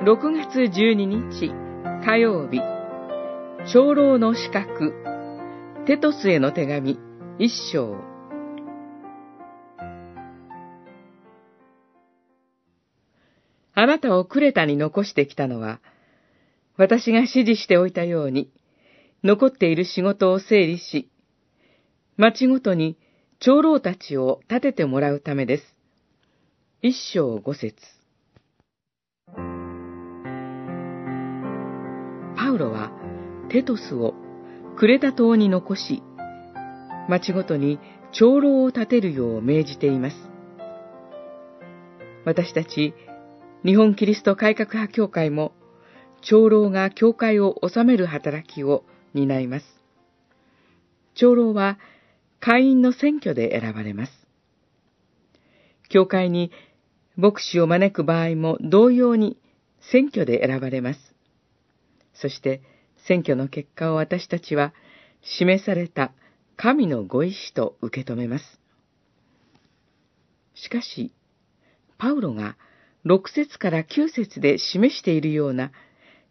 6月12日火曜日。長老の資格。テトスへの手紙。一章。あなたをクレタに残してきたのは、私が指示しておいたように、残っている仕事を整理し、町ごとに長老たちを立ててもらうためです。一章五節。パウロはテトスをクレタ島に残し、町ごとに長老を立てるよう命じています。私たち日本キリスト改革派協会も長老が教会を治める働きを担います。長老は会員の選挙で選ばれます。教会に牧師を招く場合も同様に選挙で選ばれます。そして選挙の結果を私たちは示された神のご意志と受け止めます。しかし、パウロが6節から9節で示しているような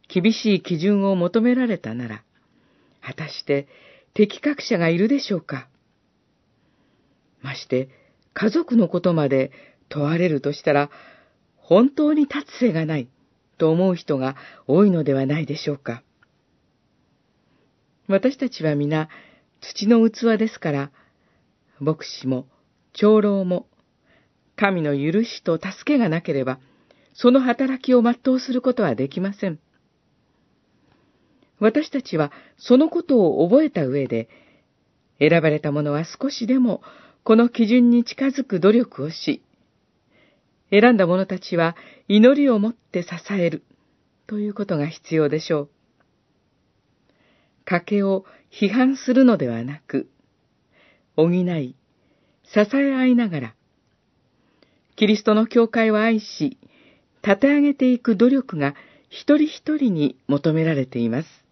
厳しい基準を求められたなら、果たして適格者がいるでしょうか？まして、家族のことまで問われるとしたら、本当に立つ瀬がないと思う人が多いのではないでしょうか。私たちは皆土の器ですから、牧師も長老も神の許しと助けがなければ、その働きを全うすることはできません。私たちはそのことを覚えた上で、選ばれた者は少しでもこの基準に近づく努力をし、選んだ者たちは祈りをもって支えるということが必要でしょう。賭けを批判するのではなく、補い、支え合いながら、キリストの教会を愛し、立て上げていく努力が一人一人に求められています。